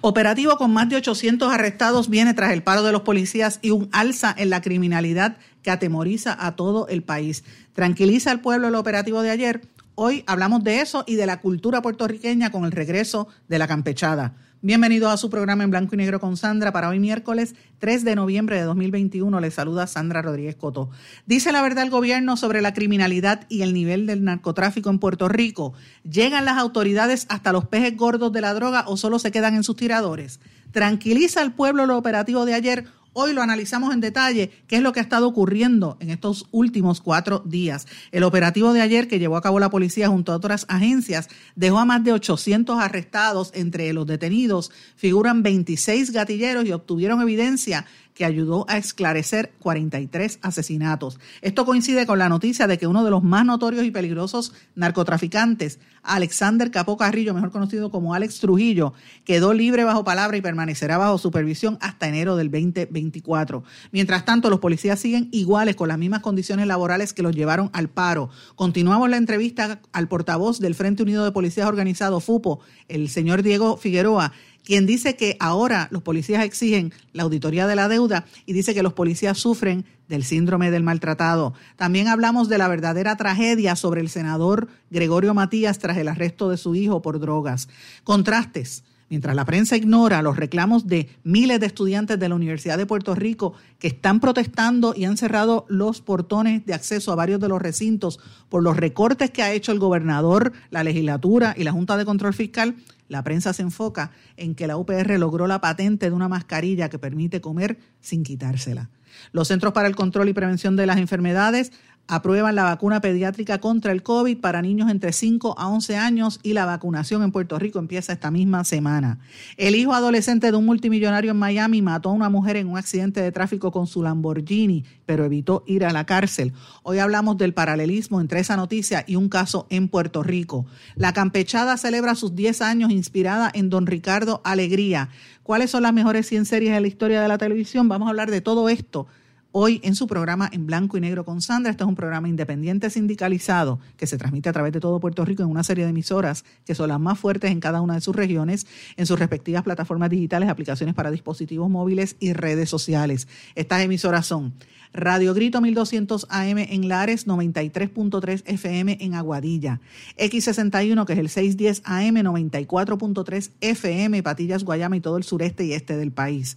Operativo con más de 800 arrestados viene tras el paro de los policías y un alza en la criminalidad que atemoriza a todo el país. Tranquiliza al pueblo el operativo de ayer. Hoy hablamos de eso y de la cultura puertorriqueña con el regreso de la campechada. Bienvenidos a su programa en blanco y negro con Sandra. Para hoy miércoles 3 de noviembre de 2021 les saluda Sandra Rodríguez Coto. Dice la verdad el gobierno sobre la criminalidad y el nivel del narcotráfico en Puerto Rico. ¿Llegan las autoridades hasta los pejes gordos de la droga o solo se quedan en sus tiradores? ¿Tranquiliza al pueblo lo operativo de ayer Hoy lo analizamos en detalle, qué es lo que ha estado ocurriendo en estos últimos cuatro días. El operativo de ayer que llevó a cabo la policía junto a otras agencias dejó a más de 800 arrestados. Entre los detenidos figuran 26 gatilleros y obtuvieron evidencia que ayudó a esclarecer 43 asesinatos. Esto coincide con la noticia de que uno de los más notorios y peligrosos narcotraficantes, Alexander Capó Carrillo, mejor conocido como Alex Trujillo, quedó libre bajo palabra y permanecerá bajo supervisión hasta enero del 2024. Mientras tanto, los policías siguen iguales con las mismas condiciones laborales que los llevaron al paro. Continuamos la entrevista al portavoz del Frente Unido de Policías Organizado, FUPO, el señor Diego Figueroa, quien dice que ahora los policías exigen la auditoría de la deuda y dice que los policías sufren del síndrome del maltratado. También hablamos de la verdadera tragedia sobre el senador Gregorio Matías tras el arresto de su hijo por drogas. Contrastes. Mientras la prensa ignora los reclamos de miles de estudiantes de la Universidad de Puerto Rico que están protestando y han cerrado los portones de acceso a varios de los recintos por los recortes que ha hecho el gobernador, la legislatura y la Junta de Control Fiscal, la prensa se enfoca en que la UPR logró la patente de una mascarilla que permite comer sin quitársela. Los Centros para el Control y Prevención de las Enfermedades aprueban la vacuna pediátrica contra el COVID para niños entre 5 a 11 años y la vacunación en Puerto Rico empieza esta misma semana. El hijo adolescente de un multimillonario en Miami mató a una mujer en un accidente de tráfico con su Lamborghini, pero evitó ir a la cárcel. Hoy hablamos del paralelismo entre esa noticia y un caso en Puerto Rico. La campechada celebra sus 10 años inspirada en don Ricardo Alegría. ¿Cuáles son las mejores 100 series de la historia de la televisión? Vamos a hablar de todo esto hoy en su programa En Blanco y Negro con Sandra. Este es un programa independiente sindicalizado que se transmite a través de todo Puerto Rico en una serie de emisoras que son las más fuertes en cada una de sus regiones, en sus respectivas plataformas digitales, aplicaciones para dispositivos móviles y redes sociales. Estas emisoras son Radio Grito 1200 AM en Lares, 93.3 FM en Aguadilla, X61 que es el 610 AM, 94.3 FM, Patillas, Guayama y todo el sureste y este del país.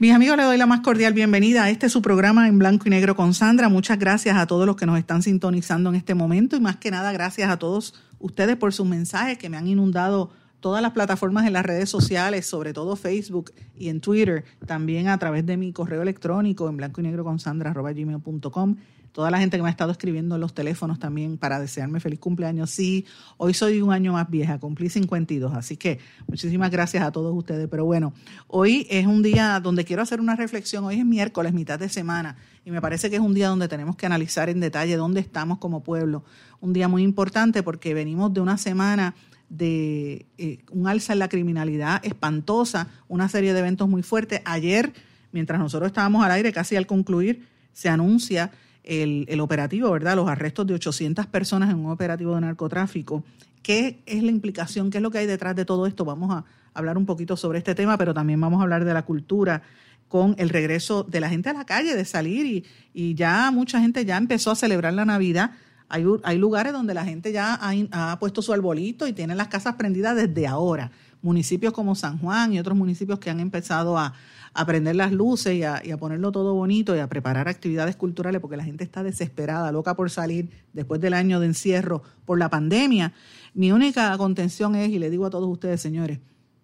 Mis amigos, les doy la más cordial bienvenida a este su programa en blanco y negro con Sandra. Muchas gracias a todos los que nos están sintonizando en este momento y más que nada gracias a todos ustedes por sus mensajes que me han inundado todas las plataformas en las redes sociales, sobre todo Facebook y en Twitter, también a través de mi correo electrónico en blanco y negro con Sandra gmail.com toda la gente que me ha estado escribiendo en los teléfonos también para desearme feliz cumpleaños. Sí, hoy soy un año más vieja, cumplí 52, así que muchísimas gracias a todos ustedes. Pero bueno, hoy es un día donde quiero hacer una reflexión. Hoy es miércoles, mitad de semana, y me parece que es un día donde tenemos que analizar en detalle dónde estamos como pueblo. Un día muy importante porque venimos de una semana de eh, un alza en la criminalidad espantosa, una serie de eventos muy fuertes. Ayer, mientras nosotros estábamos al aire, casi al concluir, se anuncia el, operativo, ¿verdad? Los arrestos de 800 personas en un operativo de narcotráfico. ¿Qué es la implicación? ¿Qué es lo que hay detrás de todo esto? Vamos a hablar un poquito sobre este tema, pero también vamos a hablar de la cultura con el regreso de la gente a la calle, de salir y, ya mucha gente ya empezó a celebrar la Navidad Hay, lugares donde la gente ya ha, puesto su arbolito y tienen las casas prendidas desde ahora. Municipios como San Juan y otros municipios que han empezado a, a prender las luces y a, y a, ponerlo todo bonito y a preparar actividades culturales porque la gente está desesperada, loca por salir después del año de encierro por la pandemia. Mi única contención es, y le digo a todos ustedes, señores,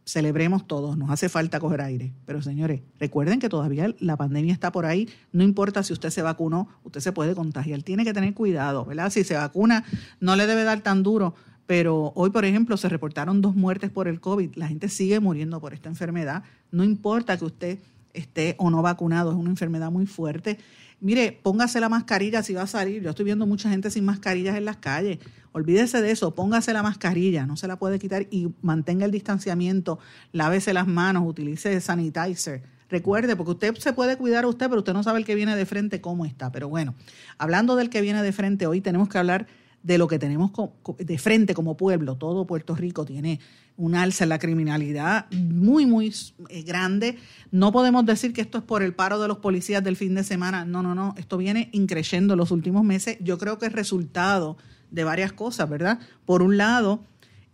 celebremos todos, nos hace falta coger aire. Pero señores, recuerden que todavía la pandemia está por ahí, no importa si usted se vacunó, usted se puede contagiar, tiene que tener cuidado, ¿verdad? Si se vacuna, no le debe dar tan duro, pero hoy, por ejemplo, se reportaron dos muertes por el COVID, la gente sigue muriendo por esta enfermedad, no importa que usted esté o no vacunado, es una enfermedad muy fuerte. Mire, póngase la mascarilla si va a salir. Yo estoy viendo mucha gente sin mascarillas en las calles. Olvídese de eso, póngase la mascarilla, no se la puede quitar y mantenga el distanciamiento, lávese las manos, utilice sanitizer. Recuerde, porque usted se puede cuidar a usted, pero usted no sabe el que viene de frente cómo está. Pero bueno, hablando del que viene de frente, hoy tenemos que hablar de lo que tenemos de frente como pueblo. Todo Puerto Rico tiene un alza en la criminalidad muy, muy eh, grande. No podemos decir que esto es por el paro de los policías del fin de semana. No, no, no. Esto viene increciendo los últimos meses. Yo creo que es resultado de varias cosas, ¿verdad? Por un lado,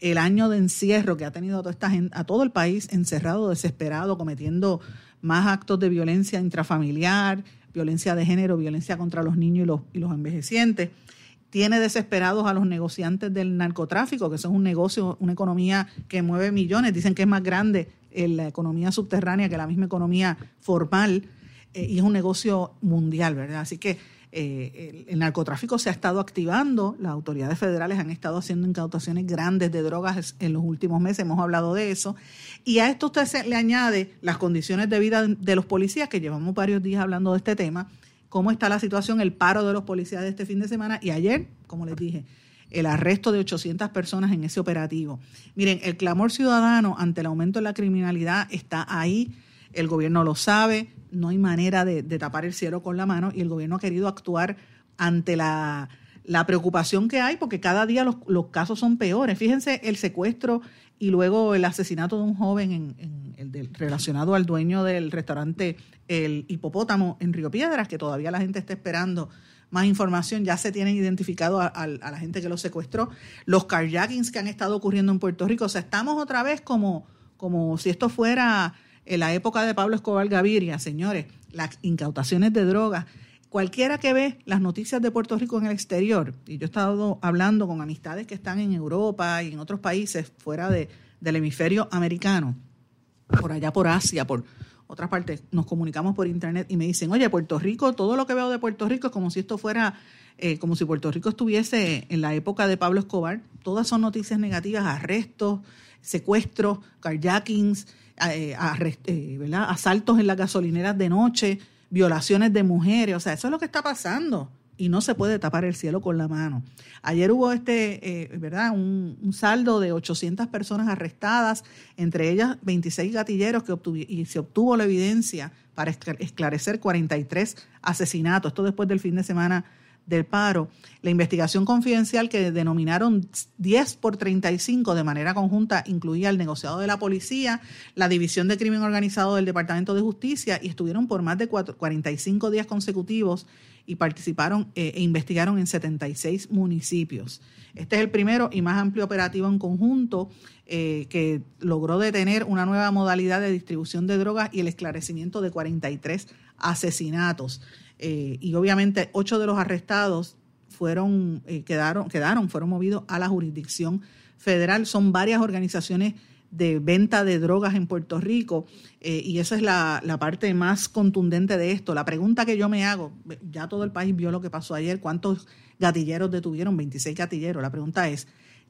el año de encierro que ha tenido a, toda esta gente, a todo el país encerrado, desesperado, cometiendo más actos de violencia intrafamiliar, violencia de género, violencia contra los niños y los, y los envejecientes. Tiene desesperados a los negociantes del narcotráfico, que son un negocio, una economía que mueve millones. Dicen que es más grande en la economía subterránea que la misma economía formal eh, y es un negocio mundial, ¿verdad? Así que eh, el, narcotráfico se ha estado activando, las autoridades federales han estado haciendo incautaciones grandes de drogas en los últimos meses, hemos hablado de eso, y a esto usted se, le añade las condiciones de vida de los policías, que llevamos varios días hablando de este tema, cómo está la situación, el paro de los policías de este fin de semana, y ayer, como les dije, el arresto de 800 personas en ese operativo. Miren, el clamor ciudadano ante el aumento de la criminalidad está ahí, el gobierno lo sabe, no hay manera de, tapar el cielo con la mano y el gobierno ha querido actuar ante la, preocupación que hay porque cada día los, casos son peores. Fíjense el secuestro y luego el asesinato de un joven en, el relacionado al dueño del restaurante El Hipopótamo en Río Piedras, que todavía la gente está esperando más información, ya se tienen identificado a, a, la gente que lo secuestró, los carjackings que han estado ocurriendo en Puerto Rico, o sea, estamos otra vez como, como si esto fuera en la época de Pablo Escobar Gaviria, señores, las incautaciones de drogas. Cualquiera que ve las noticias de Puerto Rico en el exterior, y yo he estado hablando con amistades que están en Europa y en otros países fuera de, del hemisferio americano, por allá por Asia, por otras partes, nos comunicamos por internet y me dicen, oye, Puerto Rico, todo lo que veo de Puerto Rico es como si esto fuera, eh, como si Puerto Rico estuviese en la época de Pablo Escobar. Todas son noticias negativas, arrestos, secuestros, carjackings, eh, eh, asaltos en las gasolineras de noche, violaciones de mujeres, o sea, eso es lo que está pasando y no se puede tapar el cielo con la mano. Ayer hubo este, eh, ¿verdad? Un, saldo de 800 personas arrestadas, entre ellas 26 gatilleros que y se obtuvo la evidencia para esclarecer 43 asesinatos. Esto después del fin de semana del paro, la investigación confidencial que denominaron 10 por 35 de manera conjunta incluía el negociado de la policía, la división de crimen organizado del Departamento de Justicia y estuvieron por más de 45 días consecutivos y participaron eh, e investigaron en 76 municipios. Este es el primero y más amplio operativo en conjunto eh, que logró detener una nueva modalidad de distribución de drogas y el esclarecimiento de 43 asesinatos. Eh, y obviamente ocho de los arrestados fueron, eh, quedaron, quedaron, fueron movidos a la jurisdicción federal. Son varias organizaciones de venta de drogas en Puerto Rico eh, y esa es la, la, parte más contundente de esto. La pregunta que yo me hago, ya todo el país vio lo que pasó ayer, ¿cuántos gatilleros detuvieron? 26 gatilleros. La pregunta es,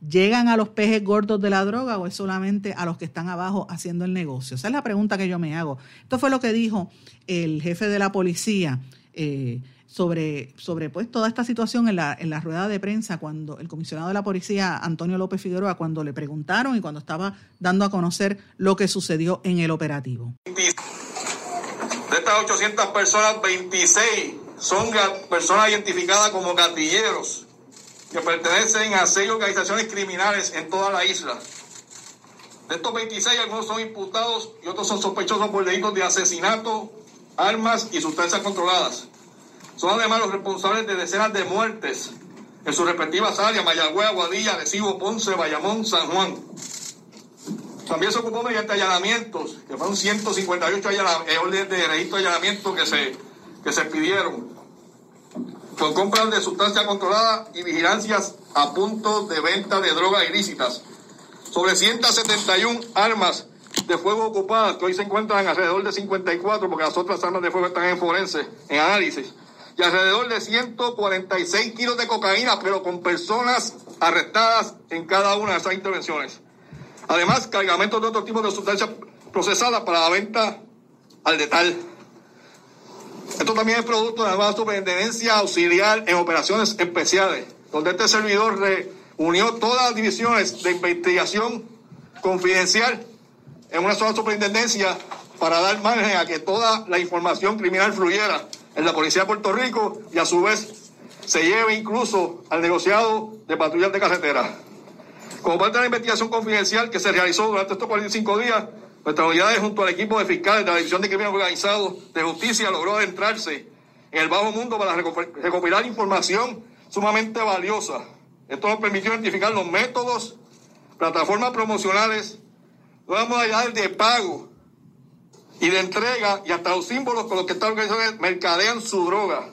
¿llegan a los pejes gordos de la droga o es solamente a los que están abajo haciendo el negocio? Esa es la pregunta que yo me hago. Esto fue lo que dijo el jefe de la policía eh, sobre, sobre pues, toda esta situación en la, en la rueda de prensa cuando el comisionado de la policía, Antonio López Figueroa, cuando le preguntaron y cuando estaba dando a conocer lo que sucedió en el operativo. De estas 800 personas, 26 son personas identificadas como gatilleros que pertenecen a seis organizaciones criminales en toda la isla. De estos 26, algunos son imputados y otros son sospechosos por delitos de asesinato, armas y sustancias controladas. Son además los responsables de decenas de muertes en sus respectivas áreas, Mayagüez, Aguadilla, Recibo, Ponce, Bayamón, San Juan. También se ocupó mediante allanamientos, que fueron 158 eh, órdenes de registro de allanamiento que se, que se pidieron, con compras de sustancias controladas y vigilancias a puntos de venta de drogas ilícitas. Sobre 171 armas de fuego ocupadas, que hoy se encuentran alrededor de 54, porque las otras armas de fuego están en forense, en análisis, y alrededor de 146 kilos de cocaína, pero con personas arrestadas en cada una de esas intervenciones. Además, cargamentos de otro tipo de sustancias procesadas para la venta al detal. Esto también es producto de la nueva superintendencia auxiliar en operaciones especiales, donde este servidor reunió todas las divisiones de investigación confidencial en una sola superintendencia para dar margen a que toda la información criminal fluyera en la Policía de Puerto Rico y a su vez se lleve incluso al negociado de patrullas de carretera. Como parte de la investigación confidencial que se realizó durante estos 45 días, nuestras unidades junto al equipo de fiscales de la División de Crimen Organizado de Justicia logró adentrarse en el bajo mundo para recopilar información sumamente valiosa. Esto nos permitió identificar los métodos, plataformas promocionales, nuevas modalidades de pago y de entrega y hasta los símbolos con los que estas organizaciones mercadean su droga.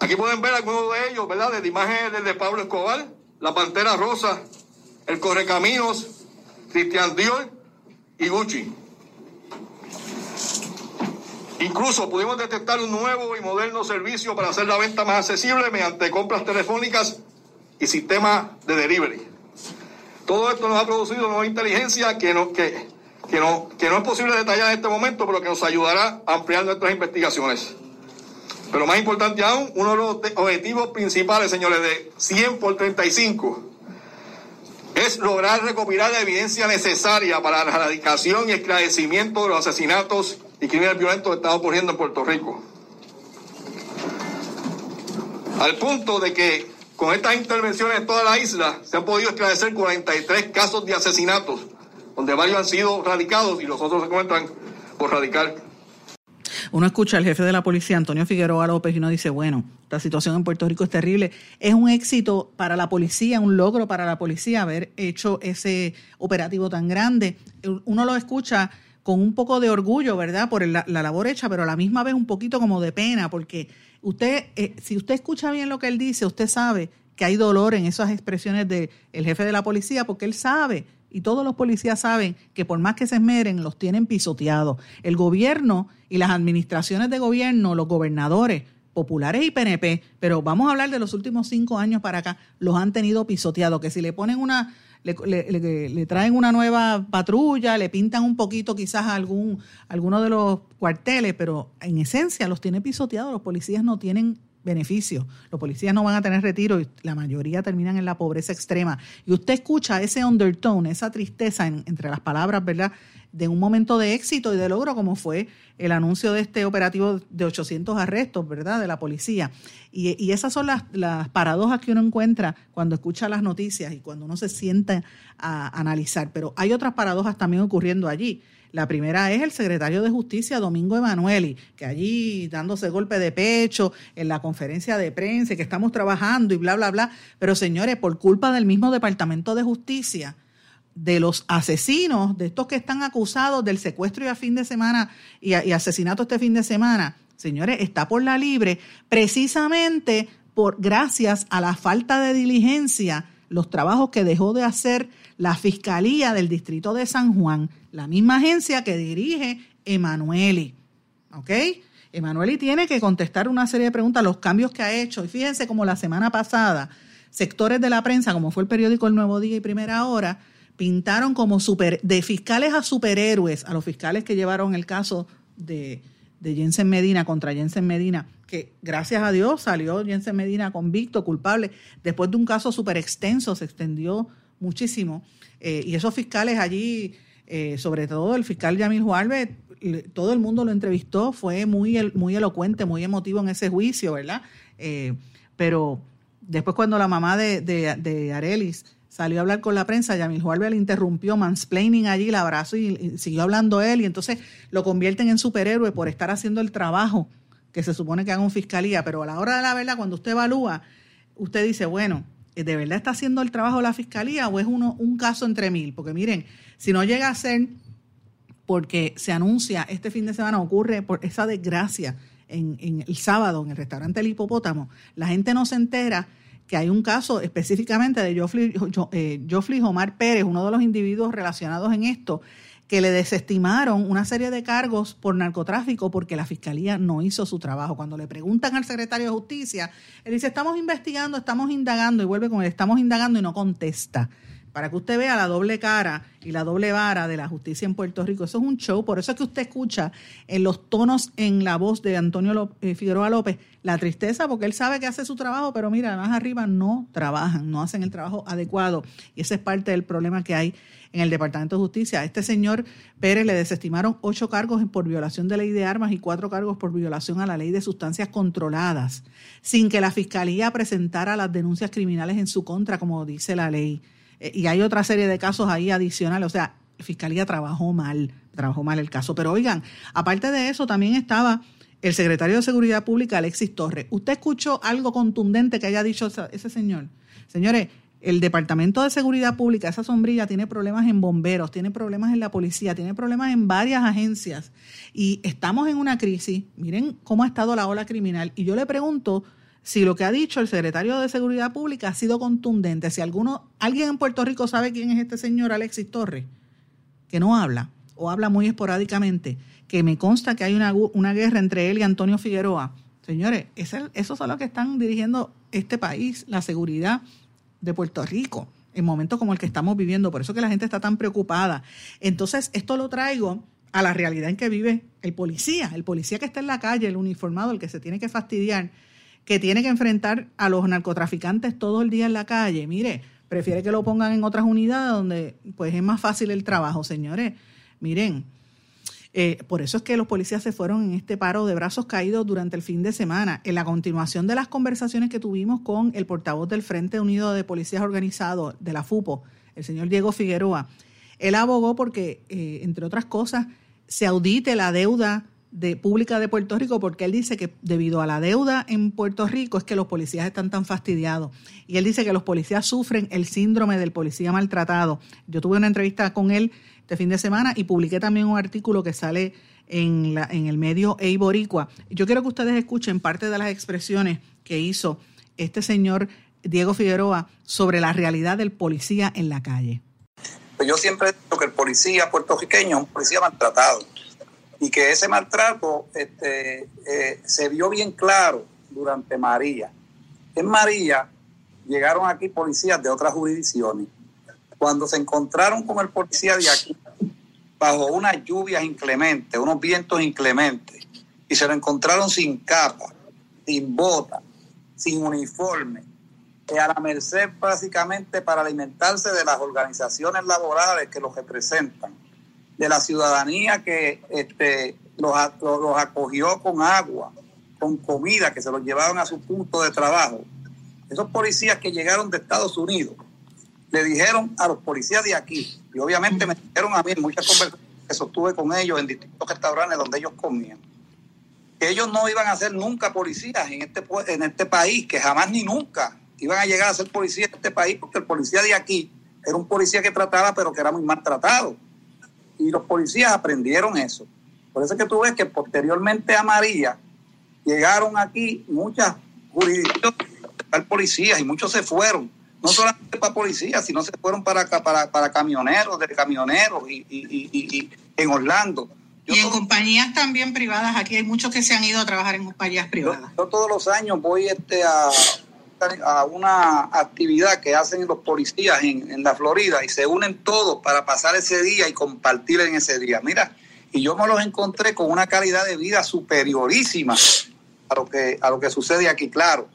Aquí pueden ver algunos de ellos, ¿verdad? De imágenes del de Pablo Escobar, la Pantera Rosa, el Correcaminos, Cristian Dior y Gucci. Incluso pudimos detectar un nuevo y moderno servicio para hacer la venta más accesible mediante compras telefónicas y sistemas de delivery. Todo esto nos ha producido nueva inteligencia que no, que, que, no, que no es posible detallar en este momento, pero que nos ayudará a ampliar nuestras investigaciones. Pero más importante aún, uno de los objetivos principales, señores, de 100 por 35 es lograr recopilar la evidencia necesaria para la erradicación y esclarecimiento de los asesinatos y crímenes violentos que están ocurriendo en Puerto Rico. Al punto de que con estas intervenciones en toda la isla se han podido esclarecer 43 casos de asesinatos, donde varios han sido radicados y los otros se encuentran por radicar. Uno escucha al jefe de la policía, Antonio Figueroa López, y uno dice, bueno, la situación en Puerto Rico es terrible. Es un éxito para la policía, un logro para la policía haber hecho ese operativo tan grande. Uno lo escucha con un poco de orgullo, ¿verdad? Por la, labor hecha, pero a la misma vez un poquito como de pena, porque usted, eh, si usted escucha bien lo que él dice, usted sabe que hay dolor en esas expresiones del jefe de la policía, porque él sabe, y todos los policías saben, que por más que se esmeren, los tienen pisoteados. El gobierno y las administraciones de gobierno, los gobernadores, populares y PNP, pero vamos a hablar de los últimos cinco años para acá, los han tenido pisoteados, que si le ponen una le, traen una nueva patrulla, le pintan un poquito quizás algún, alguno de los cuarteles, pero en esencia los tiene pisoteados, los policías no tienen beneficios, los policías no van a tener retiro y la mayoría terminan en la pobreza extrema. Y usted escucha ese undertone, esa tristeza entre las palabras, ¿verdad? de un momento de éxito y de logro como fue el anuncio de este operativo de 800 arrestos, ¿verdad?, de la policía. Y, esas son las, las, paradojas que uno encuentra cuando escucha las noticias y cuando uno se sienta a analizar. Pero hay otras paradojas también ocurriendo allí. La primera es el secretario de Justicia, Domingo Emanueli, que allí dándose golpe de pecho en la conferencia de prensa, que estamos trabajando y bla, bla, bla. Pero señores, por culpa del mismo Departamento de Justicia, de los asesinos, de estos que están acusados del secuestro y a fin de semana y, asesinato este fin de semana, señores, está por la libre precisamente por gracias a la falta de diligencia, los trabajos que dejó de hacer la Fiscalía del Distrito de San Juan, la misma agencia que dirige Emanueli. ¿Ok? Emanueli tiene que contestar una serie de preguntas, los cambios que ha hecho. Y fíjense como la semana pasada, sectores de la prensa, como fue el periódico El Nuevo Día y Primera Hora, pintaron como super, de fiscales a superhéroes a los fiscales que llevaron el caso de, de Jensen Medina contra Jensen Medina, que gracias a Dios salió Jensen Medina convicto, culpable, después de un caso súper extenso, se extendió muchísimo. Eh, y esos fiscales allí, eh, sobre todo el fiscal Yamil Juárez, todo el mundo lo entrevistó, fue muy, muy elocuente, muy emotivo en ese juicio, ¿verdad? Eh, pero después cuando la mamá de, de, de Arelis salió a hablar con la prensa, Yamil Juárez le interrumpió, mansplaining allí, el abrazo y, siguió hablando él y entonces lo convierten en superhéroe por estar haciendo el trabajo que se supone que haga un fiscalía, pero a la hora de la verdad, cuando usted evalúa, usted dice, bueno, ¿de verdad está haciendo el trabajo la fiscalía o es uno, un caso entre mil? Porque miren, si no llega a ser porque se anuncia este fin de semana, ocurre por esa desgracia en, el sábado en el restaurante El Hipopótamo, la gente no se entera que hay un caso específicamente de Joffrey, eh, Omar Pérez, uno de los individuos relacionados en esto, que le desestimaron una serie de cargos por narcotráfico porque la fiscalía no hizo su trabajo. Cuando le preguntan al secretario de Justicia, él dice, estamos investigando, estamos indagando, y vuelve con él, estamos indagando y no contesta para que usted vea la doble cara y la doble vara de la justicia en Puerto Rico. Eso es un show, por eso es que usted escucha en los tonos en la voz de Antonio eh, Figueroa López la tristeza, porque él sabe que hace su trabajo, pero mira, más arriba no trabajan, no hacen el trabajo adecuado. Y ese es parte del problema que hay en el Departamento de Justicia. A este señor Pérez le desestimaron ocho cargos por violación de ley de armas y cuatro cargos por violación a la ley de sustancias controladas, sin que la Fiscalía presentara las denuncias criminales en su contra, como dice la ley. Eh, y hay otra serie de casos ahí adicionales. O sea, la Fiscalía trabajó mal, trabajó mal el caso. Pero oigan, aparte de eso, también estaba el secretario de Seguridad Pública, Alexis Torres. ¿Usted escuchó algo contundente que haya dicho ese señor? Señores, el Departamento de Seguridad Pública, esa sombrilla, tiene problemas en bomberos, tiene problemas en la policía, tiene problemas en varias agencias. Y estamos en una crisis. Miren cómo ha estado la ola criminal. Y yo le pregunto si lo que ha dicho el secretario de Seguridad Pública ha sido contundente, si alguno, alguien en Puerto Rico sabe quién es este señor Alexis Torres, que no habla o habla muy esporádicamente, que me consta que hay una, una guerra entre él y Antonio Figueroa. Señores, esos son los que están dirigiendo este país, la seguridad de Puerto Rico, en momentos como el que estamos viviendo. Por eso que la gente está tan preocupada. Entonces, esto lo traigo a la realidad en que vive el policía, el policía que está en la calle, el uniformado, el que se tiene que fastidiar que tiene que enfrentar a los narcotraficantes todo el día en la calle, mire, prefiere que lo pongan en otras unidades donde pues es más fácil el trabajo, señores. Miren, eh, por eso es que los policías se fueron en este paro de brazos caídos durante el fin de semana. En la continuación de las conversaciones que tuvimos con el portavoz del Frente Unido de Policías Organizados de la FUPO, el señor Diego Figueroa, él abogó porque, eh, entre otras cosas, se audite la deuda de Pública de Puerto Rico porque él dice que debido a la deuda en Puerto Rico es que los policías están tan fastidiados. Y él dice que los policías sufren el síndrome del policía maltratado. Yo tuve una entrevista con él este fin de semana y publiqué también un artículo que sale en, la, en el medio Eiboricua. Yo quiero que ustedes escuchen parte de las expresiones que hizo este señor Diego Figueroa sobre la realidad del policía en la calle. Pues yo siempre he dicho que el policía puertorriqueño es un policía maltratado y que ese maltrato este, eh, se vio bien claro durante María. En María llegaron aquí policías de otras jurisdicciones. Cuando se encontraron con el policía de aquí, bajo unas lluvias inclementes, unos vientos inclementes, y se lo encontraron sin capa, sin bota, sin uniforme, y a la merced básicamente para alimentarse de las organizaciones laborales que los representan de la ciudadanía que este, los, los, acogió con agua, con comida, que se los llevaban a su punto de trabajo. Esos policías que llegaron de Estados Unidos le dijeron a los policías de aquí, y obviamente me dijeron a mí en muchas conversaciones que sostuve con ellos en distintos restaurantes donde ellos comían, que ellos no iban a ser nunca policías en este, en este país, que jamás ni nunca iban a llegar a ser policías en este país, porque el policía de aquí era un policía que trataba, pero que era muy maltratado y los policías aprendieron eso. Por eso es que tú ves que posteriormente a María llegaron aquí muchas jurisdicciones para policías y muchos se fueron, no solamente para policías, sino se fueron para, para, para camioneros, de camioneros y, y, y, en Orlando. y en compañías también privadas, aquí hay muchos que se han ido a trabajar en compañías privadas. Yo, todos los años voy este a, a una actividad que hacen los policías en, en, la Florida y se unen todos para pasar ese día y compartir en ese día. Mira, y yo me los encontré con una calidad de vida superiorísima a lo que, a lo que sucede aquí, claro.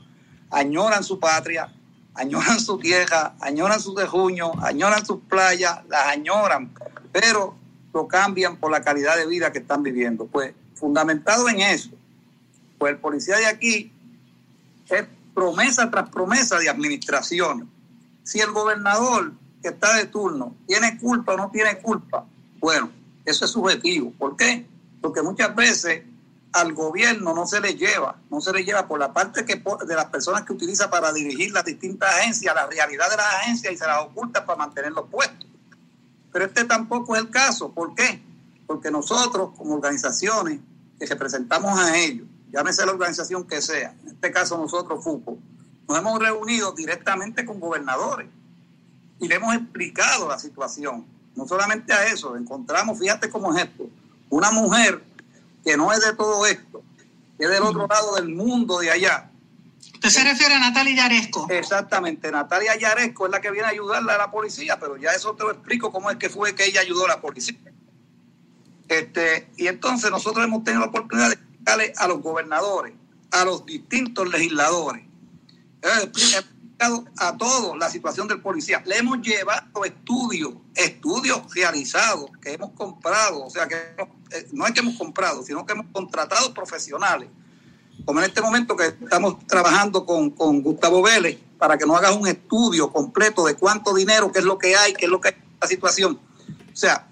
Añoran su patria, añoran su tierra, añoran su tejuño, añoran sus playas, las añoran, pero lo cambian por la calidad de vida que están viviendo. Pues fundamentado en eso, pues el policía de aquí es promesa tras promesa de administración. Si el gobernador que está de turno tiene culpa o no tiene culpa, bueno, eso es subjetivo. ¿Por qué? Porque muchas veces al gobierno no se le lleva, no se le lleva por la parte que de las personas que utiliza para dirigir las distintas agencias, la realidad de las agencias y se las oculta para mantener los puestos. Pero este tampoco es el caso. ¿Por qué? Porque nosotros, como organizaciones que representamos a ellos, llámese la organización que sea, en este caso nosotros, FUCO, nos hemos reunido directamente con gobernadores y le hemos explicado la situación. No solamente a eso, encontramos, fíjate cómo es esto, una mujer que no es de todo esto, que es del otro lado del mundo de allá. ¿Usted se refiere a Natalia Yaresco? Exactamente, Natalia Yaresco es la que viene a ayudarle a la policía, pero ya eso te lo explico cómo es que fue que ella ayudó a la policía. Este, y entonces nosotros hemos tenido la oportunidad de a los gobernadores, a los distintos legisladores, a todos la situación del policía. Le hemos llevado estudios, estudios realizados que hemos comprado, o sea que eh, no es que hemos comprado, sino que hemos contratado profesionales. Como en este momento que estamos trabajando con, con Gustavo Vélez para que nos haga un estudio completo de cuánto dinero, qué es lo que hay, qué es lo que hay en la situación. O sea,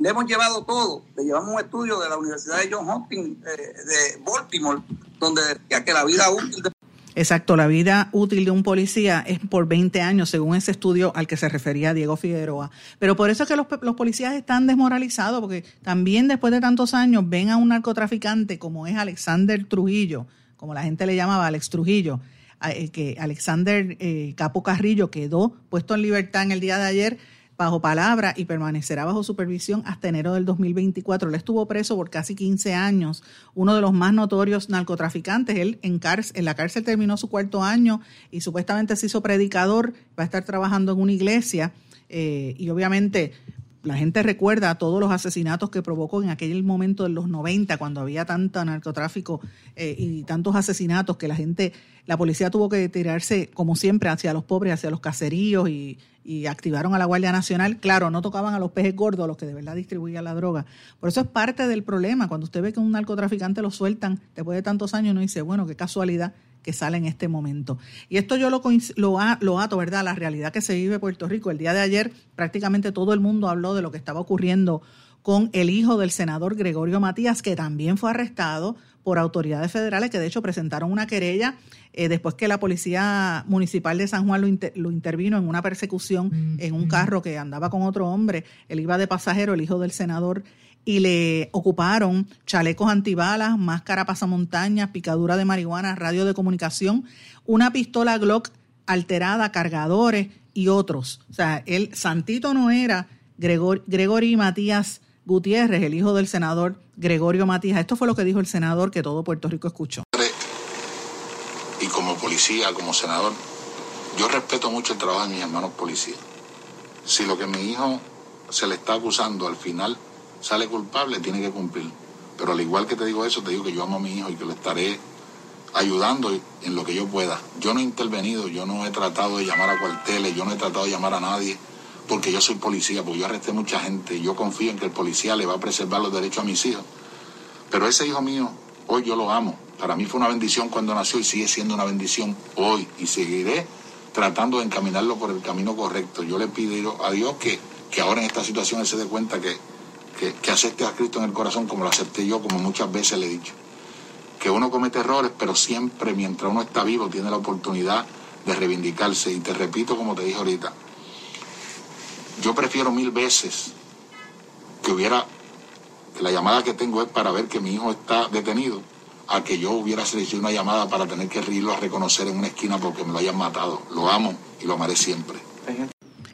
le hemos llevado todo. Le llevamos un estudio de la Universidad de John Hopkins eh, de Baltimore, donde decía que la vida útil de Exacto, la vida útil de un policía es por 20 años, según ese estudio al que se refería Diego Figueroa. Pero por eso es que los, los, policías están desmoralizados, porque también después de tantos años ven a un narcotraficante como es Alexander Trujillo, como la gente le llamaba Alex Trujillo, eh, que Alexander eh, Capo Carrillo quedó puesto en libertad en el día de ayer bajo palabra y permanecerá bajo supervisión hasta enero del 2024. Él estuvo preso por casi 15 años, uno de los más notorios narcotraficantes. Él en, en la cárcel terminó su cuarto año y supuestamente se hizo predicador, va a estar trabajando en una iglesia eh, y obviamente la gente recuerda todos los asesinatos que provocó en aquel momento de los 90, cuando había tanto narcotráfico eh, y tantos asesinatos que la gente, la policía tuvo que tirarse, como siempre, hacia los pobres, hacia los caseríos y, y activaron a la Guardia Nacional. Claro, no tocaban a los pejes gordos, a los que de verdad distribuían la droga. Por eso es parte del problema. Cuando usted ve que un narcotraficante lo sueltan después de tantos años, uno dice, bueno, qué casualidad que sale en este momento. Y esto yo lo, lo, lo ato, ¿verdad?, la realidad que se vive en Puerto Rico. El día de ayer prácticamente todo el mundo habló de lo que estaba ocurriendo con el hijo del senador Gregorio Matías, que también fue arrestado por autoridades federales, que de hecho presentaron una querella eh, después que la Policía Municipal de San Juan lo, lo, intervino en una persecución en un carro que andaba con otro hombre. Él iba de pasajero, el hijo del senador y le ocuparon chalecos antibalas, máscara pasamontañas, picadura de marihuana, radio de comunicación, una pistola Glock alterada, cargadores y otros. O sea, el Santito no era Gregor, Gregorio Matías Gutiérrez, el hijo del senador Gregorio Matías. Esto fue lo que dijo el senador que todo Puerto Rico escuchó. Y como policía, como senador, yo respeto mucho el trabajo de mis hermanos policías. Si lo que mi hijo se le está acusando al final sale culpable, tiene que cumplir. Pero al igual que te digo eso, te digo que yo amo a mi hijo y que lo estaré ayudando en lo que yo pueda. Yo no he intervenido, yo no he tratado de llamar a cuarteles, yo no he tratado de llamar a nadie, porque yo soy policía, porque yo arresté mucha gente y yo confío en que el policía le va a preservar los derechos a mis hijos. Pero ese hijo mío, hoy yo lo amo. Para mí fue una bendición cuando nació y sigue siendo una bendición hoy y seguiré tratando de encaminarlo por el camino correcto. Yo le pido a Dios que, que ahora en esta situación él se dé cuenta que que, acepte a Cristo en el corazón como lo acepté yo, como muchas veces le he dicho. Que uno comete errores, pero siempre mientras uno está vivo tiene la oportunidad de reivindicarse. Y te repito, como te dije ahorita, yo prefiero mil veces que hubiera, la llamada que tengo es para ver que mi hijo está detenido, a que yo hubiera seleccionado una llamada para tener que irlo a reconocer en una esquina porque me lo hayan matado. Lo amo y lo amaré siempre.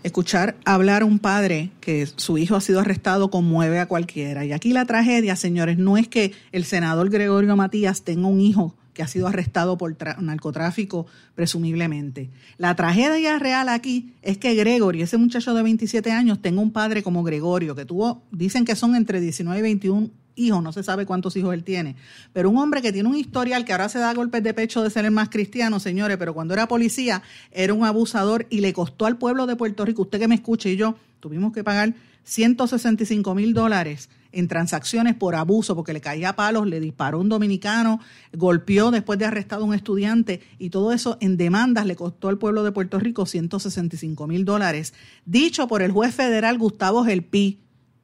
Escuchar hablar a un padre que su hijo ha sido arrestado conmueve a cualquiera. Y aquí la tragedia, señores, no es que el senador Gregorio Matías tenga un hijo que ha sido arrestado por narcotráfico, presumiblemente. La tragedia real aquí es que Gregorio, ese muchacho de 27 años, tenga un padre como Gregorio, que tuvo, dicen que son entre 19 y 21 hijos, no se sabe cuántos hijos él tiene, pero un hombre que tiene un historial que ahora se da golpes de pecho de ser el más cristiano, señores, pero cuando era policía era un abusador y le costó al pueblo de Puerto Rico, usted que me escuche y yo, tuvimos que pagar 165 mil dólares en transacciones por abuso, porque le caía palos, le disparó un dominicano, golpeó después de arrestado a un estudiante y todo eso en demandas le costó al pueblo de Puerto Rico 165 mil dólares, dicho por el juez federal Gustavo Gelpi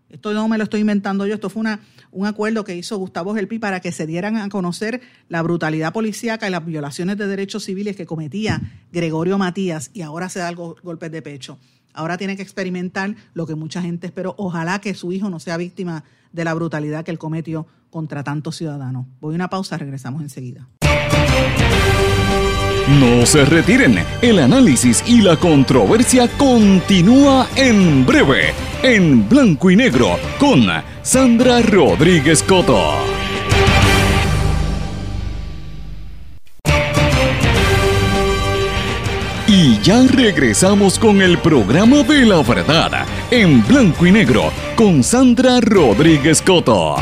Esto no me lo estoy inventando yo, esto fue una, un acuerdo que hizo Gustavo Gelpi para que se dieran a conocer la brutalidad policíaca y las violaciones de derechos civiles que cometía Gregorio Matías y ahora se da el golpe de pecho. Ahora tiene que experimentar lo que mucha gente esperó. Ojalá que su hijo no sea víctima de la brutalidad que él cometió contra tantos ciudadanos. Voy a una pausa, regresamos enseguida. No se retiren, el análisis y la controversia continúa en breve, en blanco y negro, con Sandra Rodríguez Coto. Ya regresamos con el programa de la verdad, en blanco y negro, con Sandra Rodríguez Coto.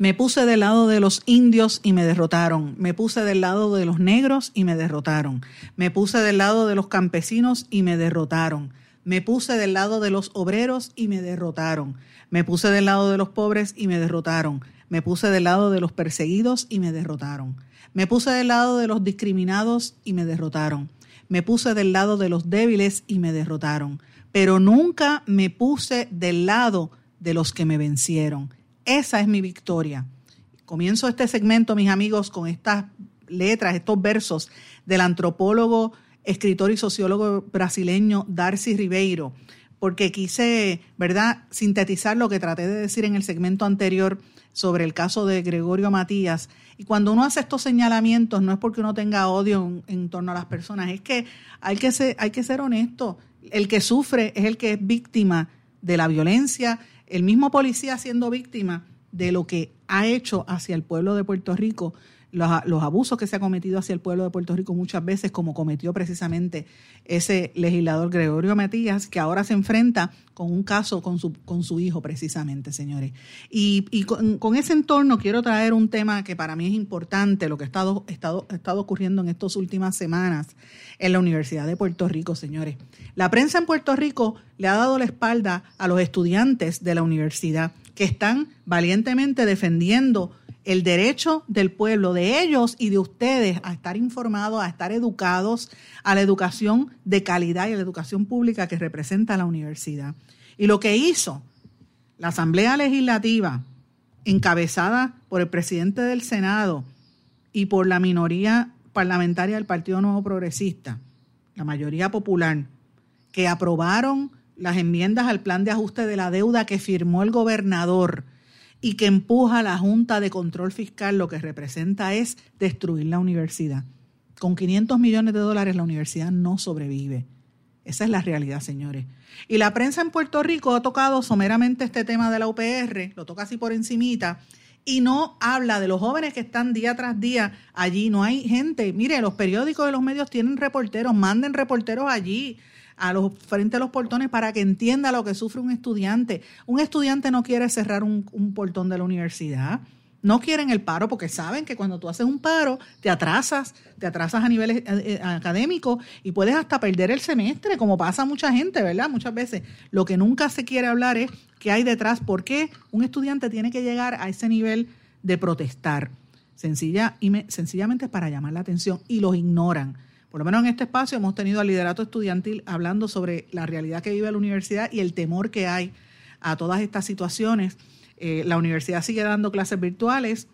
Me puse del lado de los indios y me derrotaron. Me puse del lado de los negros y me derrotaron. Me puse del lado de los campesinos y me derrotaron. Me puse del lado de los obreros y me derrotaron. Me puse del lado de los pobres y me derrotaron. Me puse del lado de los perseguidos y me derrotaron. Me puse del lado de los discriminados y me derrotaron. Me puse del lado de los débiles y me derrotaron. Pero nunca me puse del lado de los que me vencieron esa es mi victoria. Comienzo este segmento, mis amigos, con estas letras, estos versos del antropólogo, escritor y sociólogo brasileño Darcy Ribeiro, porque quise, ¿verdad?, sintetizar lo que traté de decir en el segmento anterior sobre el caso de Gregorio Matías. Y cuando uno hace estos señalamientos, no es porque uno tenga odio en, torno a las personas, es que hay que ser, hay que ser honesto. El que sufre es el que es víctima de la violencia el mismo policía siendo víctima de lo que ha hecho hacia el pueblo de Puerto Rico, los, abusos que se ha cometido hacia el pueblo de Puerto Rico muchas veces, como cometió precisamente ese legislador Gregorio Matías, que ahora se enfrenta con un caso con su, con su hijo precisamente, señores. Y, con, ese entorno quiero traer un tema que para mí es importante, lo que ha estado ocurriendo en estas últimas semanas en la Universidad de Puerto Rico, señores. La prensa en Puerto Rico le ha dado la espalda a los estudiantes de la universidad que están valientemente defendiendo el derecho del pueblo, de ellos y de ustedes, a estar informados, a estar educados, a la educación de calidad y a la educación pública que representa la universidad. Y lo que hizo la Asamblea Legislativa, encabezada por el presidente del Senado y por la minoría parlamentaria del Partido Nuevo Progresista, la mayoría popular, que aprobaron las enmiendas al plan de ajuste de la deuda que firmó el gobernador y que empuja a la Junta de Control Fiscal, lo que representa es destruir la universidad. Con 500 millones de dólares la universidad no sobrevive. Esa es la realidad, señores. Y la prensa en Puerto Rico ha tocado someramente este tema de la UPR, lo toca así por encimita, y no habla de los jóvenes que están día tras día allí. No hay gente. Mire, los periódicos y los medios tienen reporteros, manden reporteros allí a los, frente a los portones para que entienda lo que sufre un estudiante. Un estudiante no quiere cerrar un, portón de la universidad. No quieren el paro porque saben que cuando tú haces un paro te atrasas, te atrasas a niveles eh, eh, académicos y puedes hasta perder el semestre, como pasa a mucha gente, ¿verdad? Muchas veces. Lo que nunca se quiere hablar es qué hay detrás, por qué un estudiante tiene que llegar a ese nivel de protestar. Sencilla, y sencillamente para llamar la atención y los ignoran por lo menos en este espacio hemos tenido al liderato estudiantil hablando sobre la realidad que vive la universidad y el temor que hay a todas estas situaciones. Eh, la universidad sigue dando clases virtuales,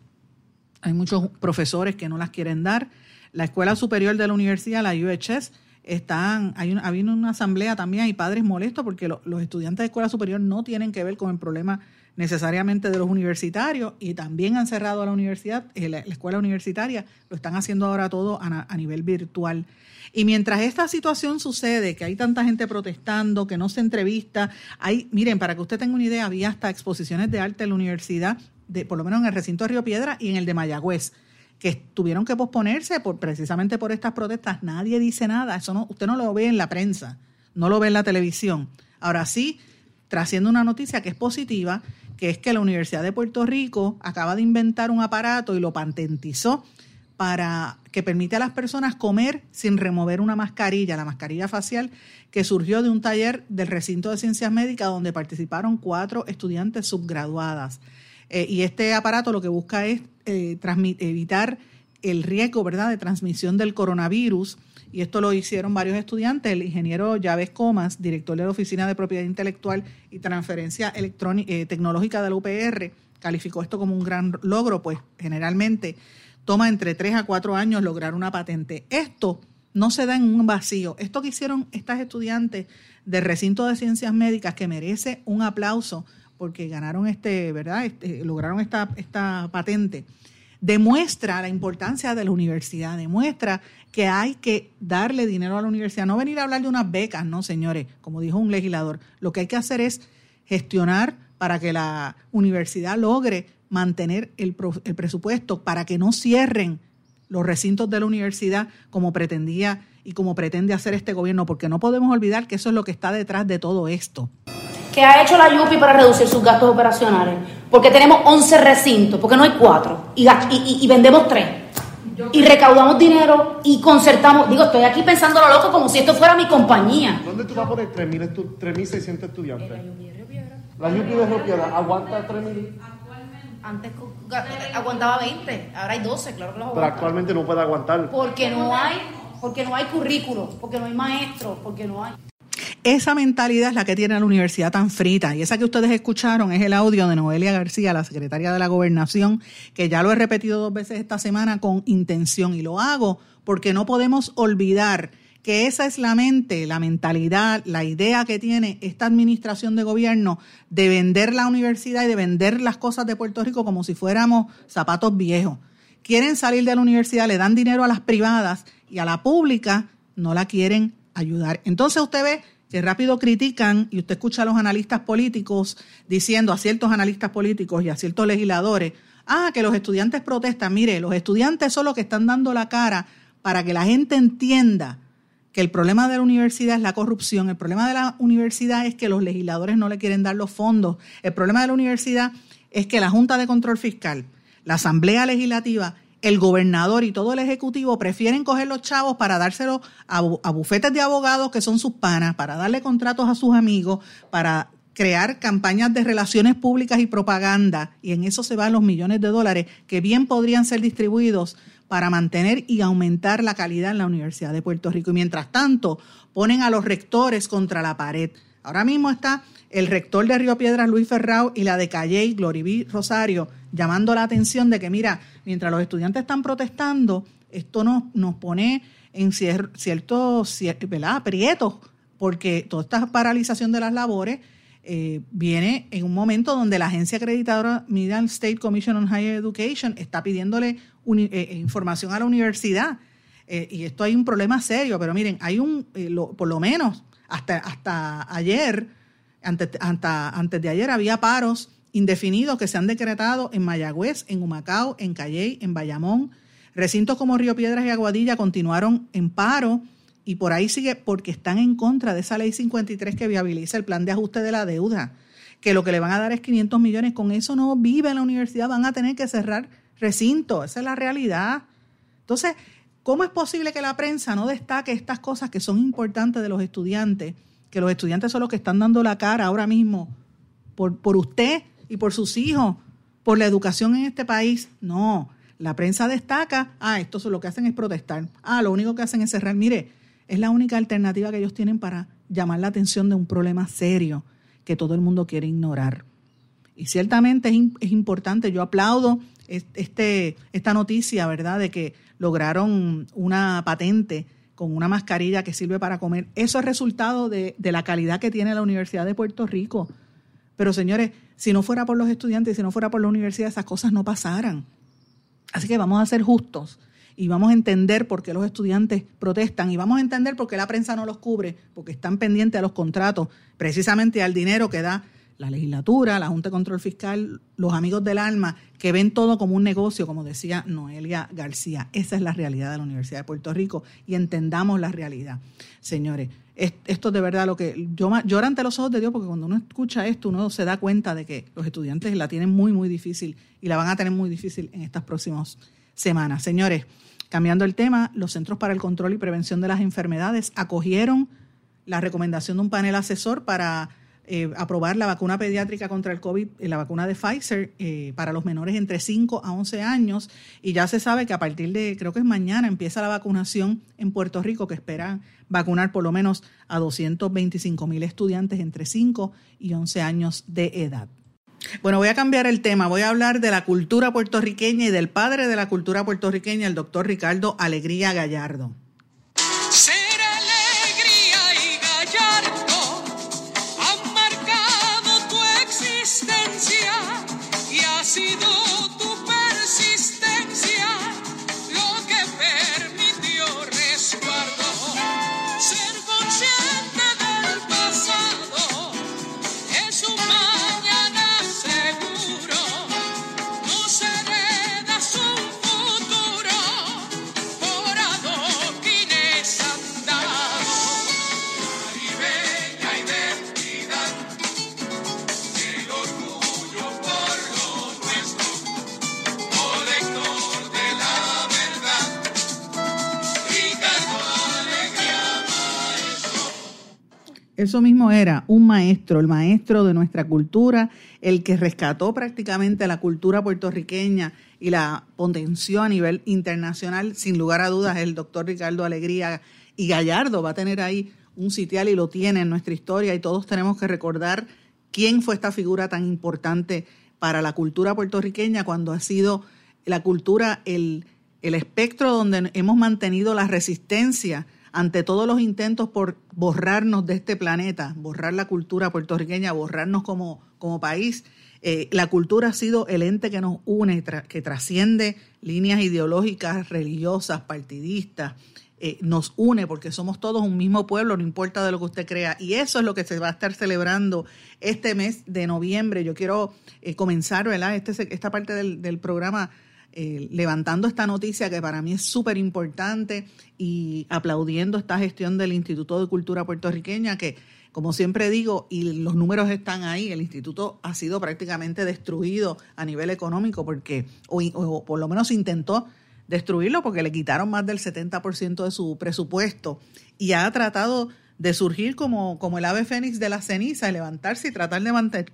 hay muchos profesores que no las quieren dar. La Escuela Superior de la Universidad, la UHS, están, hay una, asamblea también, hay padres molestos porque los estudiantes de escuela superior no tienen que ver con el problema necesariamente de los universitarios y también han cerrado la universidad, eh, la, escuela universitaria, lo están haciendo ahora todo a, nivel virtual. Y mientras esta situación sucede, que hay tanta gente protestando, que no se entrevista, hay, miren, para que usted tenga una idea, había hasta exposiciones de arte en la universidad, de, por lo menos en el recinto de Río Piedra y en el de Mayagüez, que tuvieron que posponerse por, precisamente por estas protestas. Nadie dice nada, eso no, usted no lo ve en la prensa, no lo ve en la televisión. Ahora sí, trasciende una noticia que es positiva, que es que la Universidad de Puerto Rico acaba de inventar un aparato y lo patentizó para que permite a las personas comer sin remover una mascarilla, la mascarilla facial, que surgió de un taller del recinto de ciencias médicas donde participaron cuatro estudiantes subgraduadas. Eh, y este aparato lo que busca es eh, evitar el riesgo ¿verdad? de transmisión del coronavirus y esto lo hicieron varios estudiantes. El ingeniero Llaves Comas, director de la Oficina de Propiedad Intelectual y Transferencia eh, Tecnológica de la UPR, calificó esto como un gran logro, pues generalmente toma entre 3 a 4 años lograr una patente. Esto no se da en un vacío. Esto que hicieron estas estudiantes del recinto de ciencias médicas, que merece un aplauso porque ganaron este, ¿verdad? Este, lograron esta, esta patente, demuestra la importancia de la universidad, demuestra que hay que darle dinero a la universidad, no venir a hablar de unas becas, no, señores, como dijo un legislador, lo que hay que hacer es gestionar para que la universidad logre mantener el, el presupuesto, para que no cierren los recintos de la universidad como pretendía y como pretende hacer este gobierno, porque no podemos olvidar que eso es lo que está detrás de todo esto. ¿Qué ha hecho la YUPI para reducir sus gastos operacionales? Porque tenemos 11 recintos, porque no hay cuatro, y, y, vendemos tres. Y recaudamos dinero y concertamos. Digo, estoy aquí pensando lo loco como si esto fuera mi compañía. ¿Dónde tú vas a poner 3.600 estudiantes? La YUPI de Río Piedra aguanta 3.000. Antes aguantaba 20, ahora hay 12, claro que los Pero actualmente no puede aguantar. Porque no hay, porque no hay currículo, porque no hay maestros, porque no hay. Esa mentalidad es la que tiene la universidad tan frita. Y esa que ustedes escucharon es el audio de Noelia García, la secretaria de la gobernación, que ya lo he repetido dos veces esta semana con intención. Y lo hago porque no podemos olvidar que esa es la mente, la mentalidad, la idea que tiene esta administración de gobierno de vender la universidad y de vender las cosas de Puerto Rico como si fuéramos zapatos viejos. Quieren salir de la universidad, le dan dinero a las privadas y a la pública no la quieren ayudar. Entonces usted ve que rápido critican y usted escucha a los analistas políticos diciendo a ciertos analistas políticos y a ciertos legisladores, ah, que los estudiantes protestan. Mire, los estudiantes son los que están dando la cara para que la gente entienda que el problema de la universidad es la corrupción, el problema de la universidad es que los legisladores no le quieren dar los fondos, el problema de la universidad es que la Junta de Control Fiscal, la Asamblea Legislativa, el gobernador y todo el ejecutivo prefieren coger los chavos para dárselos a, bufetes de abogados que son sus panas, para darle contratos a sus amigos, para crear campañas de relaciones públicas y propaganda, y en eso se van los millones de dólares que bien podrían ser distribuidos para mantener y aumentar la calidad en la Universidad de Puerto Rico. Y mientras tanto, ponen a los rectores contra la pared. Ahora mismo está el rector de Río Piedras, Luis Ferrao, y la de Calley, Gloriví Rosario, llamando la atención de que, mira, mientras los estudiantes están protestando, esto nos, nos pone en ciertos, ¿verdad? aprietos, porque toda esta paralización de las labores eh, viene en un momento donde la agencia acreditadora Middle State Commission on Higher Education está pidiéndole eh, eh, información a la universidad. y esto hay un problema serio, pero miren, hay un, por lo menos hasta, hasta ayer, antes, antes de ayer había paros indefinidos que se han decretado en Mayagüez, en Humacao, en Calley, en Bayamón. Recintos como Río Piedras y Aguadilla continuaron en paro y por ahí sigue porque están en contra de esa ley 53 que viabiliza el plan de ajuste de la deuda, que lo que le van a dar es 500 millones, con eso no vive la universidad, van a tener que cerrar recinto, esa es la realidad. Entonces, ¿cómo es posible que la prensa no destaque estas cosas que son importantes de los estudiantes, que los estudiantes son los que están dando la cara ahora mismo por, por usted y por sus hijos, por la educación en este país? No, la prensa destaca, ah, esto lo que hacen es protestar, ah, lo único que hacen es cerrar. Mire, es la única alternativa que ellos tienen para llamar la atención de un problema serio que todo el mundo quiere ignorar. Y ciertamente es, importante, yo aplaudo este, esta noticia, ¿verdad?, de que lograron una patente con una mascarilla que sirve para comer. Eso es resultado de, de la calidad que tiene la Universidad de Puerto Rico. Pero señores, si no fuera por los estudiantes, si no fuera por la universidad, esas cosas no pasaran. Así que vamos a ser justos y vamos a entender por qué los estudiantes protestan y vamos a entender por qué la prensa no los cubre, porque están pendientes a los contratos, precisamente al dinero que da la legislatura, la Junta de Control Fiscal, los amigos del alma, que ven todo como un negocio, como decía Noelia García. Esa es la realidad de la Universidad de Puerto Rico y entendamos la realidad. Señores, esto de verdad lo que yo llora ante los ojos de Dios, porque cuando uno escucha esto, uno se da cuenta de que los estudiantes la tienen muy, muy difícil y la van a tener muy difícil en estas próximas semanas. Señores, Cambiando el tema, los Centros para el Control y Prevención de las Enfermedades acogieron la recomendación de un panel asesor para eh, aprobar la vacuna pediátrica contra el COVID, la vacuna de Pfizer para los menores entre 5 a 11 años. Y ya se sabe que a partir de, creo que es mañana, empieza la vacunación en Puerto Rico, que espera vacunar por lo menos a 225 mil estudiantes entre 5 y 11 años de edad. Bueno, voy a cambiar el tema. Voy a hablar de la cultura puertorriqueña y del padre de la cultura puertorriqueña, el doctor Ricardo Alegría Gallardo. Eso mismo era un maestro, el maestro de nuestra cultura, el que rescató prácticamente la cultura puertorriqueña y la potenció a nivel internacional, sin lugar a dudas, el doctor Ricardo Alegría y Gallardo va a tener ahí un sitial y lo tiene en nuestra historia. Y todos tenemos que recordar quién fue esta figura tan importante para la cultura puertorriqueña cuando ha sido la cultura el, el espectro donde hemos mantenido la resistencia ante todos los intentos por borrarnos de este planeta, borrar la cultura puertorriqueña, borrarnos como, como país, eh, la cultura ha sido el ente que nos une, que trasciende líneas ideológicas, religiosas, partidistas, eh, nos une porque somos todos un mismo pueblo, no importa de lo que usted crea. Y eso es lo que se va a estar celebrando este mes de noviembre. Yo quiero eh, comenzar, ¿verdad? Este, esta parte del, del programa eh, levantando esta noticia que para mí es súper importante y aplaudiendo esta gestión del Instituto de Cultura Puertorriqueña que, como siempre digo, y los números están ahí, el instituto ha sido prácticamente destruido a nivel económico porque, o, por lo menos intentó destruirlo porque le quitaron más del 70% de su presupuesto y ha tratado de surgir como, como el ave fénix de la ceniza, levantarse y tratar de mantener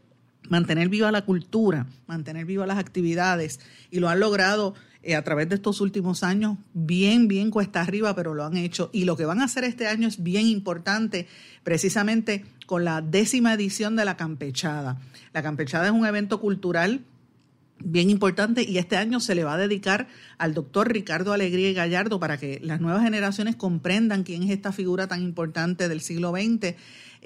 mantener viva la cultura, mantener vivas las actividades y lo han logrado eh, a través de estos últimos años bien, bien cuesta arriba, pero lo han hecho. Y lo que van a hacer este año es bien importante, precisamente con la décima edición de la Campechada. La Campechada es un evento cultural bien importante y este año se le va a dedicar al doctor Ricardo Alegría y Gallardo para que las nuevas generaciones comprendan quién es esta figura tan importante del siglo XX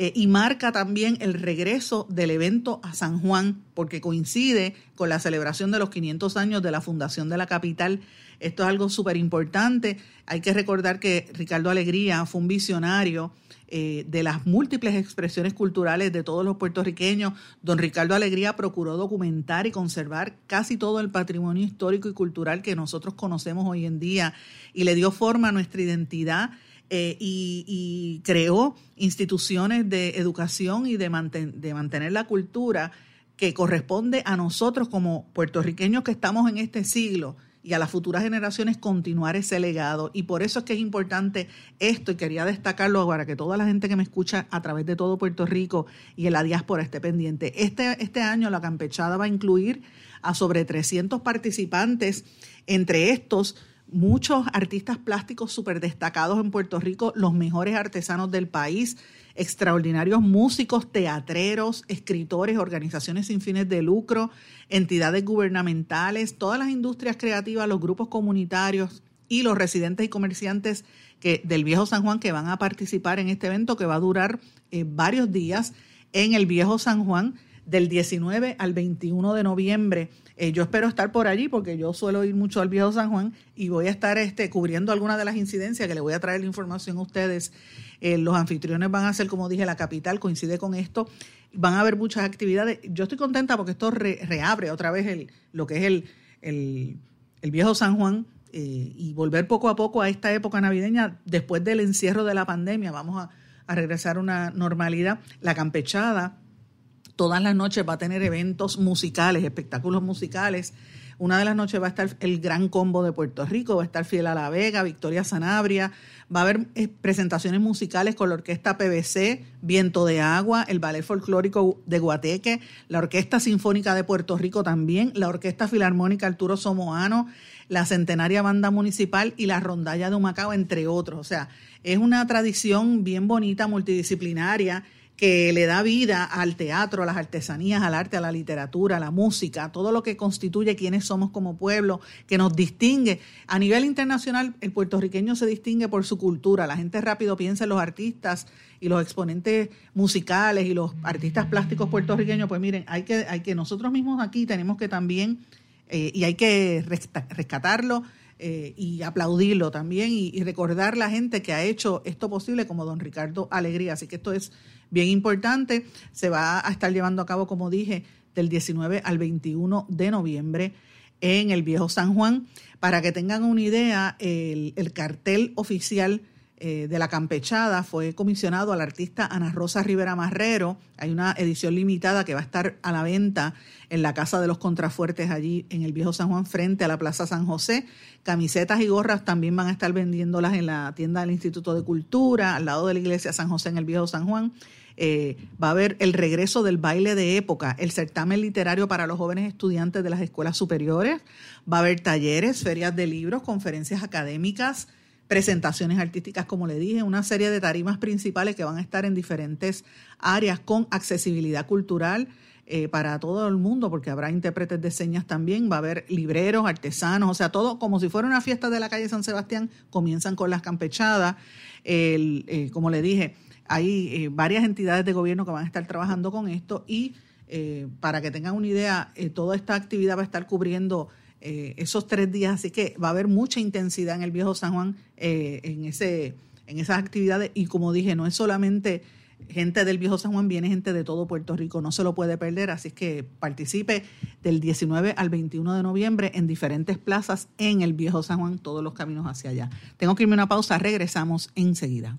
eh, y marca también el regreso del evento a San Juan, porque coincide con la celebración de los 500 años de la fundación de la capital. Esto es algo súper importante. Hay que recordar que Ricardo Alegría fue un visionario eh, de las múltiples expresiones culturales de todos los puertorriqueños. Don Ricardo Alegría procuró documentar y conservar casi todo el patrimonio histórico y cultural que nosotros conocemos hoy en día y le dio forma a nuestra identidad eh, y, creó instituciones de educación y de, de mantener la cultura que corresponde a nosotros como puertorriqueños que estamos en este siglo y a las futuras generaciones continuar ese legado. Y por eso es que es importante esto y quería destacarlo para que toda la gente que me escucha a través de todo Puerto Rico y en la diáspora esté pendiente. Este, este año la campechada va a incluir a sobre 300 participantes, entre estos muchos artistas plásticos súper destacados en Puerto Rico, los mejores artesanos del país, extraordinarios músicos, teatreros, escritores, organizaciones sin fines de lucro, entidades gubernamentales, todas las industrias creativas, los grupos comunitarios y los residentes y comerciantes que, del Viejo San Juan que van a participar en este evento que va a durar eh, varios días en el Viejo San Juan del 19 al 21 de noviembre. Eh, yo espero estar por allí porque yo suelo ir mucho al Viejo San Juan y voy a estar este, cubriendo algunas de las incidencias que le voy a traer la información a ustedes. Eh, los anfitriones van a ser, como dije, la capital, coincide con esto. Van a haber muchas actividades. Yo estoy contenta porque esto reabre otra vez el, lo que es el, el, Viejo San Juan eh, y volver poco a poco a esta época navideña después del encierro de la pandemia. Vamos a, a regresar a una normalidad. La campechada todas las noches va a tener eventos musicales, espectáculos musicales, Una de las noches va a estar el Gran Combo de Puerto Rico, va a estar Fiel a la Vega, Victoria Sanabria, va a haber eh, presentaciones musicales con la Orquesta PBC, Viento de Agua, el Ballet Folclórico de Guateque, la Orquesta Sinfónica de Puerto Rico también, la Orquesta Filarmónica Arturo Somoano, la Centenaria Banda Municipal y la Rondalla de Humacao, entre otros. O sea, es una tradición bien bonita, multidisciplinaria que le da vida al teatro, a las artesanías, al arte, a la literatura, a la música, todo lo que constituye quiénes somos como pueblo, que nos distingue. A nivel internacional, el puertorriqueño se distingue por su cultura. La gente rápido piensa en los artistas y los exponentes musicales y los artistas plásticos puertorriqueños. Pues miren, hay que, hay que nosotros mismos aquí tenemos que también, eh, y hay que rescatarlo, eh, y aplaudirlo también y, y, recordar la gente que ha hecho esto posible como don Ricardo Alegría. Así que esto es bien importante. Se va a estar llevando a cabo, como dije, del 19 al 21 de noviembre en el Viejo San Juan. Para que tengan una idea, el, cartel oficial eh, de la campechada fue comisionado al artista Ana Rosa Rivera Marrero. Hay una edición limitada que va a estar a la venta en la Casa de los Contrafuertes allí en el Viejo San Juan frente a la Plaza San José. Camisetas y gorras también van a estar vendiéndolas en la tienda del Instituto de Cultura, al lado de la Iglesia San José en el Viejo San Juan. Eh, va a haber el regreso del baile de época, el certamen literario para los jóvenes estudiantes de las escuelas superiores, va a haber talleres, ferias de libros, conferencias académicas, presentaciones artísticas, como le dije, una serie de tarimas principales que van a estar en diferentes áreas con accesibilidad cultural. Eh, para todo el mundo, porque habrá intérpretes de señas también, va a haber libreros, artesanos, o sea, todo como si fuera una fiesta de la calle San Sebastián, comienzan con las campechadas, el, eh, como le dije, hay eh, varias entidades de gobierno que van a estar trabajando con esto y eh, para que tengan una idea, eh, toda esta actividad va a estar cubriendo esos tres días, así que va a haber mucha intensidad en el Viejo San Juan en, ese, en esas actividades y como dije, no es solamente gente del Viejo San Juan, viene gente de todo Puerto Rico, no se lo puede perder, así que participe del 19 al 21 de noviembre en diferentes plazas en el Viejo San Juan, todos los caminos hacia allá. Tengo que irme a una pausa, regresamos enseguida.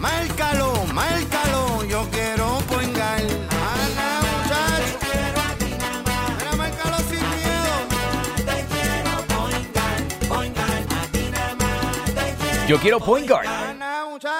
Márcalo, márcalo, yo quiero poingar. Ana, muchacho. Mira, márcalo sin miedo. Te quiero poingar, poingar. A ti nada más te quiero Yo quiero point guard. Ana, muchacho.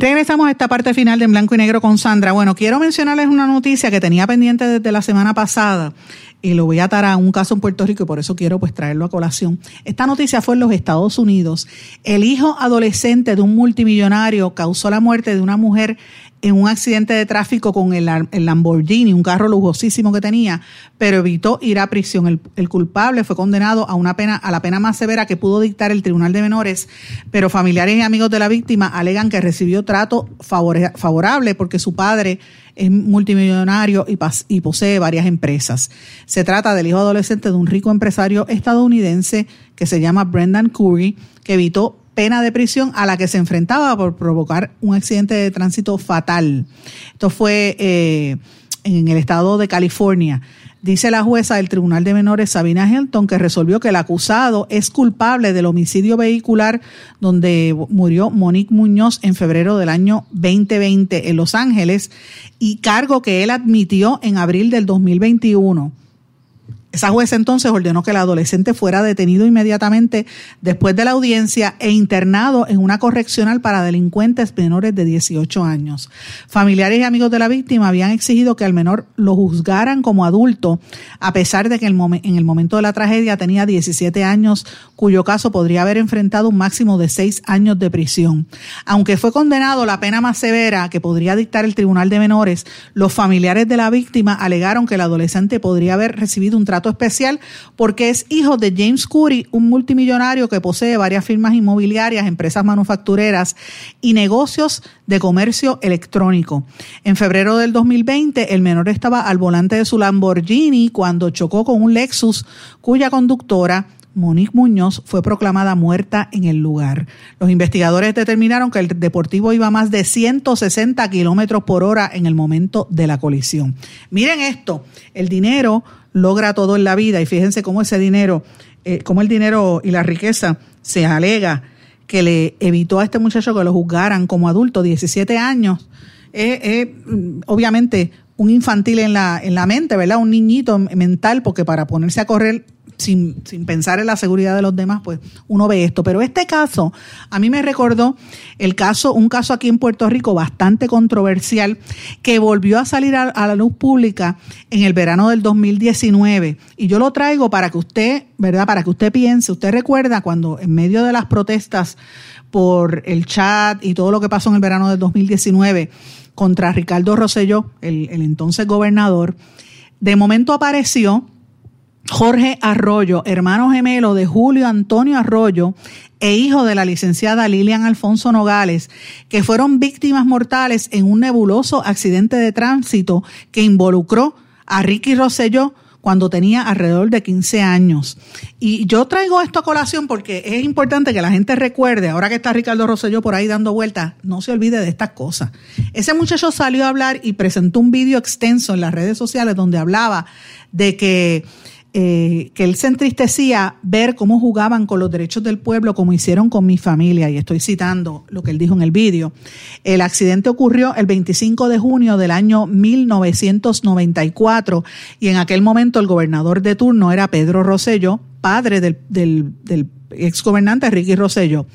Regresamos a esta parte final de En Blanco y Negro con Sandra. Bueno, quiero mencionarles una noticia que tenía pendiente desde la semana pasada y lo voy a atar a un caso en Puerto Rico y por eso quiero pues traerlo a colación. Esta noticia fue en los Estados Unidos. El hijo adolescente de un multimillonario causó la muerte de una mujer en un accidente de tráfico con el, Lamborghini, un carro lujosísimo que tenía, pero evitó ir a prisión. El, culpable fue condenado a una pena, a la pena más severa que pudo dictar el Tribunal de Menores, pero familiares y amigos de la víctima alegan que recibió trato favorable porque su padre es multimillonario y, y posee varias empresas. Se trata del hijo adolescente de un rico empresario estadounidense que se llama Brendan Curry, que evitó pena de prisión a la que se enfrentaba por provocar un accidente de tránsito fatal. Esto fue eh, en el estado de California. Dice la jueza del Tribunal de Menores, Sabina Hilton, que resolvió que el acusado es culpable del homicidio vehicular donde murió Monique Muñoz en febrero del año 2020 en Los Ángeles y cargo que él admitió en abril del 2021. Esa jueza entonces ordenó que el adolescente fuera detenido inmediatamente después de la audiencia e internado en una correccional para delincuentes menores de 18 años. Familiares y amigos de la víctima habían exigido que al menor lo juzgaran como adulto, a pesar de que en el momento de la tragedia tenía 17 años, cuyo caso podría haber enfrentado un máximo de 6 años de prisión. Aunque fue condenado la pena más severa que podría dictar el Tribunal de Menores, los familiares de la víctima alegaron que el adolescente podría haber recibido un especial porque es hijo de James Curry, un multimillonario que posee varias firmas inmobiliarias, empresas manufactureras y negocios de comercio electrónico. En febrero del 2020, el menor estaba al volante de su Lamborghini cuando chocó con un Lexus cuya conductora Monique Muñoz fue proclamada muerta en el lugar. Los investigadores determinaron que el deportivo iba a más de 160 kilómetros por hora en el momento de la colisión. Miren esto, el dinero logra todo en la vida y fíjense cómo ese dinero, eh, cómo el dinero y la riqueza se alega que le evitó a este muchacho que lo juzgaran como adulto, 17 años, es obviamente un infantil en la, en la mente, ¿verdad? Un niñito mental, porque para ponerse a correr sin, sin, pensar en la seguridad de los demás, pues uno ve esto. Pero este caso, a mí me recordó el caso, un caso aquí en Puerto Rico bastante controversial, que volvió a salir a, la luz pública en el verano del 2019. Y yo lo traigo para que usted, ¿verdad? Para que usted piense, usted recuerda cuando en medio de las protestas por el chat y todo lo que pasó en el verano del 2019 contra Ricardo Rosselló, el, el entonces gobernador, de momento apareció Jorge Arroyo, hermano gemelo de Julio Antonio Arroyo e hijo de la licenciada Lilian Alfonso Nogales, que fueron víctimas mortales en un nebuloso accidente de tránsito que involucró a Ricky Rosselló cuando tenía alrededor de 15 años. Y yo traigo esto a colación porque es importante que la gente recuerde, ahora que está Ricardo Rosselló por ahí dando vueltas, no se olvide de estas cosas. Ese muchacho salió a hablar y presentó un vídeo extenso en las redes sociales donde hablaba de que eh, que él se entristecía ver cómo jugaban con los derechos del pueblo como hicieron con mi familia, y estoy citando lo que él dijo en el vídeo. El accidente ocurrió el 25 de junio del año 1994 y en aquel momento el gobernador de turno era Pedro Rosello, padre del, del, del exgobernante Ricky Rosello.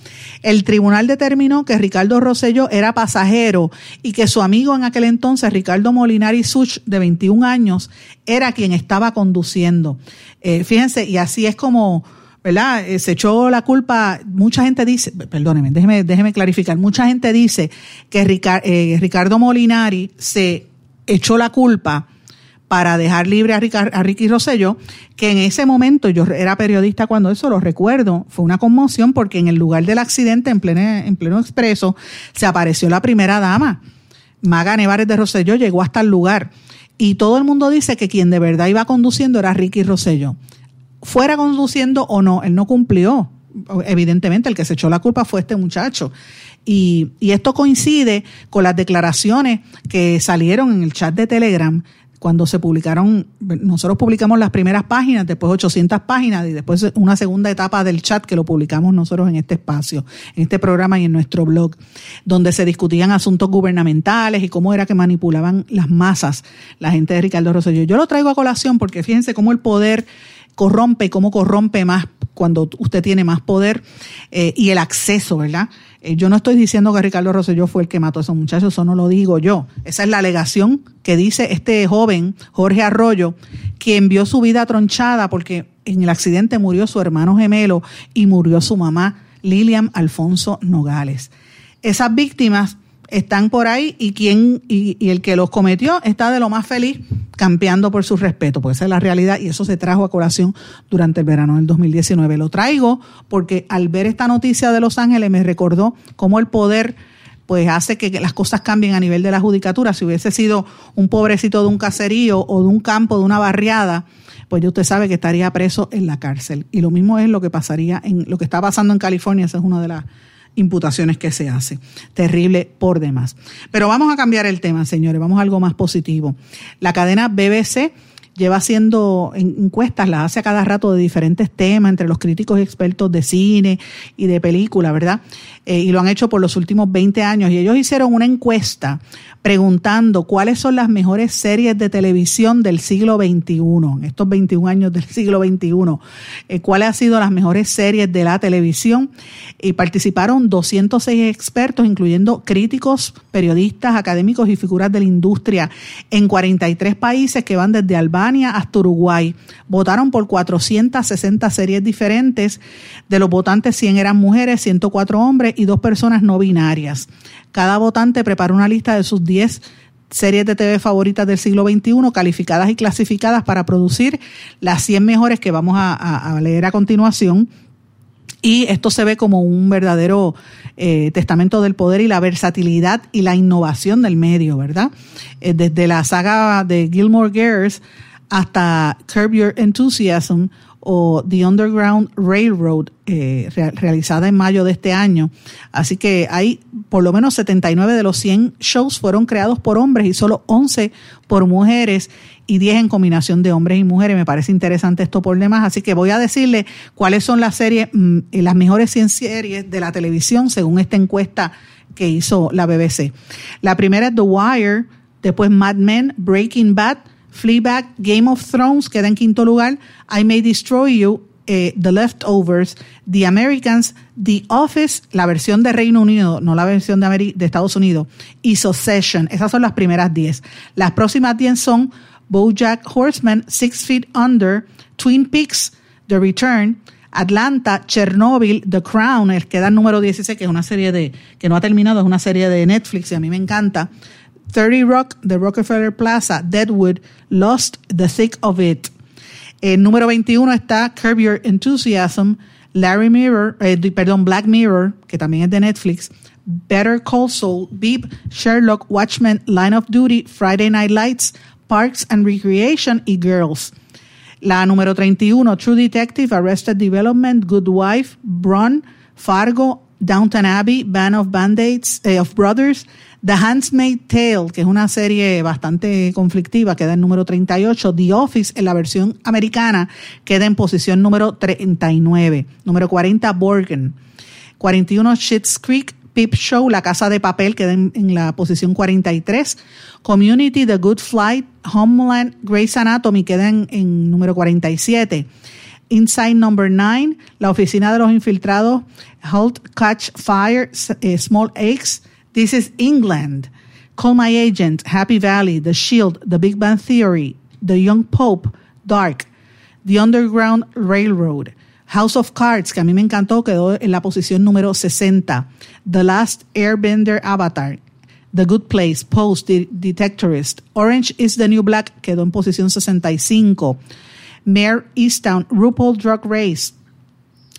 El tribunal determinó que Ricardo Rosello era pasajero y que su amigo en aquel entonces, Ricardo Molinari Such, de 21 años, era quien estaba conduciendo. Eh, fíjense, y así es como, ¿verdad? Eh, se echó la culpa, mucha gente dice, perdónenme, déjeme, déjeme clarificar, mucha gente dice que eh, Ricardo Molinari se echó la culpa para dejar libre a, Ricky Rosello, que en ese momento yo era periodista cuando eso lo recuerdo, fue una conmoción porque en el lugar del accidente, en pleno, en pleno expreso, se apareció la primera dama. Maga Nevares de Rosello llegó hasta el lugar y todo el mundo dice que quien de verdad iba conduciendo era Ricky Rosello. Fuera conduciendo o no, él no cumplió. Evidentemente, el que se echó la culpa fue este muchacho. Y, esto coincide con las declaraciones que salieron en el chat de Telegram cuando se publicaron, nosotros publicamos las primeras páginas, después 800 páginas y después una segunda etapa del chat que lo publicamos nosotros en este espacio, en este programa y en nuestro blog, donde se discutían asuntos gubernamentales y cómo era que manipulaban las masas la gente de Ricardo Rosselló. Yo lo traigo a colación porque fíjense cómo el poder corrompe y cómo corrompe más cuando usted tiene más poder eh, y el acceso, ¿verdad? Eh, yo no estoy diciendo que Ricardo Rosselló fue el que mató a esos muchachos, eso no lo digo yo. Esa es la alegación que dice este joven, Jorge Arroyo, quien vio su vida tronchada porque en el accidente murió su hermano gemelo y murió su mamá, Lilian Alfonso Nogales. Esas víctimas están por ahí y quien y, y el que los cometió está de lo más feliz campeando por su respeto, porque esa es la realidad y eso se trajo a colación durante el verano del 2019. Lo traigo porque al ver esta noticia de Los Ángeles me recordó cómo el poder pues hace que las cosas cambien a nivel de la judicatura. Si hubiese sido un pobrecito de un caserío o de un campo, de una barriada, pues ya usted sabe que estaría preso en la cárcel. Y lo mismo es lo que pasaría en lo que está pasando en California, esa es una de las imputaciones que se hace. Terrible por demás. Pero vamos a cambiar el tema, señores, vamos a algo más positivo. La cadena BBC lleva haciendo encuestas, las hace a cada rato de diferentes temas entre los críticos y expertos de cine y de película, ¿verdad? Eh, y lo han hecho por los últimos 20 años. Y ellos hicieron una encuesta preguntando cuáles son las mejores series de televisión del siglo XXI, en estos 21 años del siglo XXI, eh, cuáles han sido las mejores series de la televisión. Y participaron 206 expertos, incluyendo críticos, periodistas, académicos y figuras de la industria en 43 países que van desde Albania hasta Uruguay. Votaron por 460 series diferentes. De los votantes, 100 eran mujeres, 104 hombres y dos personas no binarias. Cada votante preparó una lista de sus 10 series de TV favoritas del siglo XXI, calificadas y clasificadas para producir las 100 mejores que vamos a, leer a continuación. Y esto se ve como un verdadero eh, testamento del poder y la versatilidad y la innovación del medio, ¿verdad? Eh, desde la saga de Gilmore Girls hasta Curb Your Enthusiasm o The Underground Railroad, eh, realizada en mayo de este año. Así que hay por lo menos 79 de los 100 shows fueron creados por hombres y solo 11 por mujeres y 10 en combinación de hombres y mujeres. Me parece interesante esto por demás. Así que voy a decirle cuáles son las series, mm, las mejores 100 series de la televisión según esta encuesta que hizo la BBC. La primera es The Wire, después Mad Men, Breaking Bad, Fleabag, Game of Thrones queda en quinto lugar, I May Destroy You, eh, The Leftovers, The Americans, The Office, la versión de Reino Unido, no la versión de, de Estados Unidos, y Succession. Esas son las primeras diez. Las próximas diez son BoJack Horseman, Six Feet Under, Twin Peaks, The Return, Atlanta, Chernobyl, The Crown, el que da el número 16, que es una serie de, que no ha terminado, es una serie de Netflix y a mí me encanta. 30 Rock, The Rockefeller Plaza, Deadwood, Lost, The Thick of It. En número 21 está Curb Your Enthusiasm, Larry Mirror, eh, perdón, Black Mirror, que también es de Netflix, Better Call Saul, Beep, Sherlock, Watchmen, Line of Duty, Friday Night Lights, Parks and Recreation y Girls. La número 31, True Detective, Arrested Development, Good Wife, Bron, Fargo, Downton Abbey, Band of Band-Aids, eh, of Brothers, The Handmaid's Tale, que es una serie bastante conflictiva, queda en número 38. The Office, en la versión americana, queda en posición número 39. Número 40, Borgen. 41, Schitt's Creek, Peep Show, La Casa de Papel, queda en, la posición 43. Community, The Good Flight, Homeland, Grey's Anatomy, queda en, número 47. Inside Number 9, La Oficina de los Infiltrados, Halt, Catch Fire, eh, Small Eggs, This is England. Call My Agent, Happy Valley, The Shield, The Big Bang Theory, The Young Pope, Dark, The Underground Railroad, House of Cards, que a mí me encantó, quedó en la posición número 60. The Last Airbender Avatar, The Good Place, Post, Detectorist. Orange is the New Black, quedó en posición 65. Mayor Easttown, RuPaul Drug Race,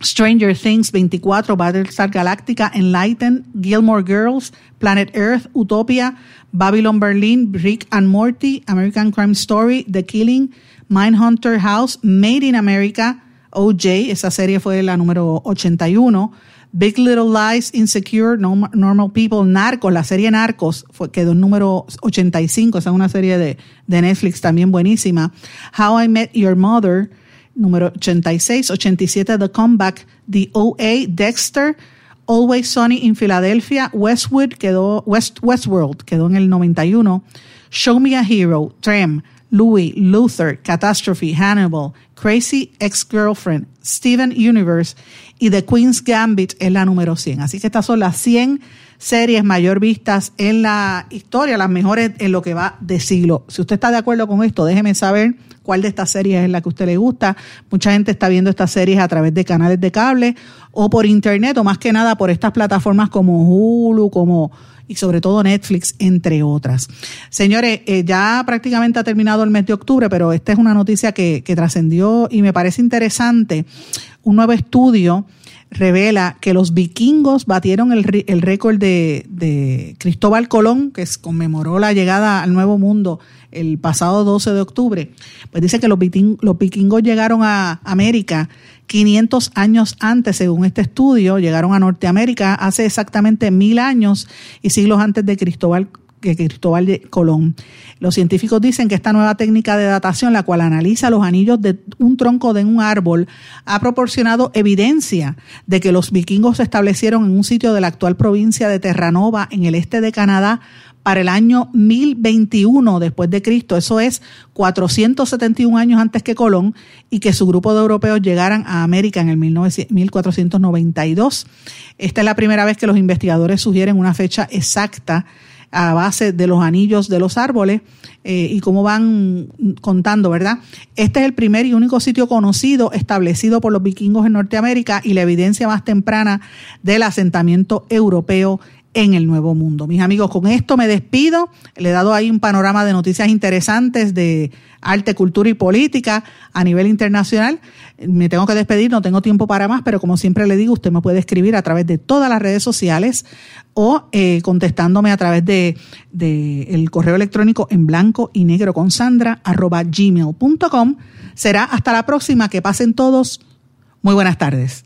Stranger Things 24, Battlestar Galactica, Enlighten, Gilmore Girls, Planet Earth, Utopia, Babylon Berlin, Rick and Morty, American Crime Story, The Killing, Mindhunter House, Made in America, OJ, esa serie fue la número 81, Big Little Lies, Insecure, Normal People, Narcos, la serie Narcos fue, quedó en número 85, esa es una serie de, de Netflix también buenísima, How I Met Your Mother, número 86, 87 The Comeback, The OA, Dexter, Always Sunny in Philadelphia, Westwood quedó, West, Westworld quedó en el 91, Show Me a Hero, Trem, Louis, Luther, Catastrophe, Hannibal, Crazy Ex-Girlfriend, Steven Universe y The Queen's Gambit es la número 100. Así que estas son las 100 series mayor vistas en la historia, las mejores en lo que va de siglo. Si usted está de acuerdo con esto, déjeme saber cuál de estas series es la que a usted le gusta. Mucha gente está viendo estas series a través de canales de cable o por internet o más que nada por estas plataformas como Hulu, como y sobre todo Netflix, entre otras. Señores, eh, ya prácticamente ha terminado el mes de octubre, pero esta es una noticia que, que trascendió y me parece interesante. Un nuevo estudio revela que los vikingos batieron el, el récord de, de, Cristóbal Colón, que conmemoró la llegada al Nuevo Mundo el pasado 12 de octubre. Pues dice que los, los vikingos llegaron a América 500 años antes, según este estudio, llegaron a Norteamérica hace exactamente mil años y siglos antes de Cristóbal que Cristóbal Colón. Los científicos dicen que esta nueva técnica de datación, la cual analiza los anillos de un tronco de un árbol, ha proporcionado evidencia de que los vikingos se establecieron en un sitio de la actual provincia de Terranova, en el este de Canadá, para el año 1021 después de Cristo, eso es 471 años antes que Colón, y que su grupo de europeos llegaran a América en el 1492. Esta es la primera vez que los investigadores sugieren una fecha exacta a base de los anillos de los árboles eh, y cómo van contando, ¿verdad? Este es el primer y único sitio conocido establecido por los vikingos en Norteamérica y la evidencia más temprana del asentamiento europeo en el Nuevo Mundo. Mis amigos, con esto me despido. Le he dado ahí un panorama de noticias interesantes de arte, cultura y política a nivel internacional. Me tengo que despedir, no tengo tiempo para más, pero como siempre le digo, usted me puede escribir a través de todas las redes sociales o eh, contestándome a través de, de, el correo electrónico en blanco y negro con sandra arroba gmail.com. Será hasta la próxima. Que pasen todos. Muy buenas tardes.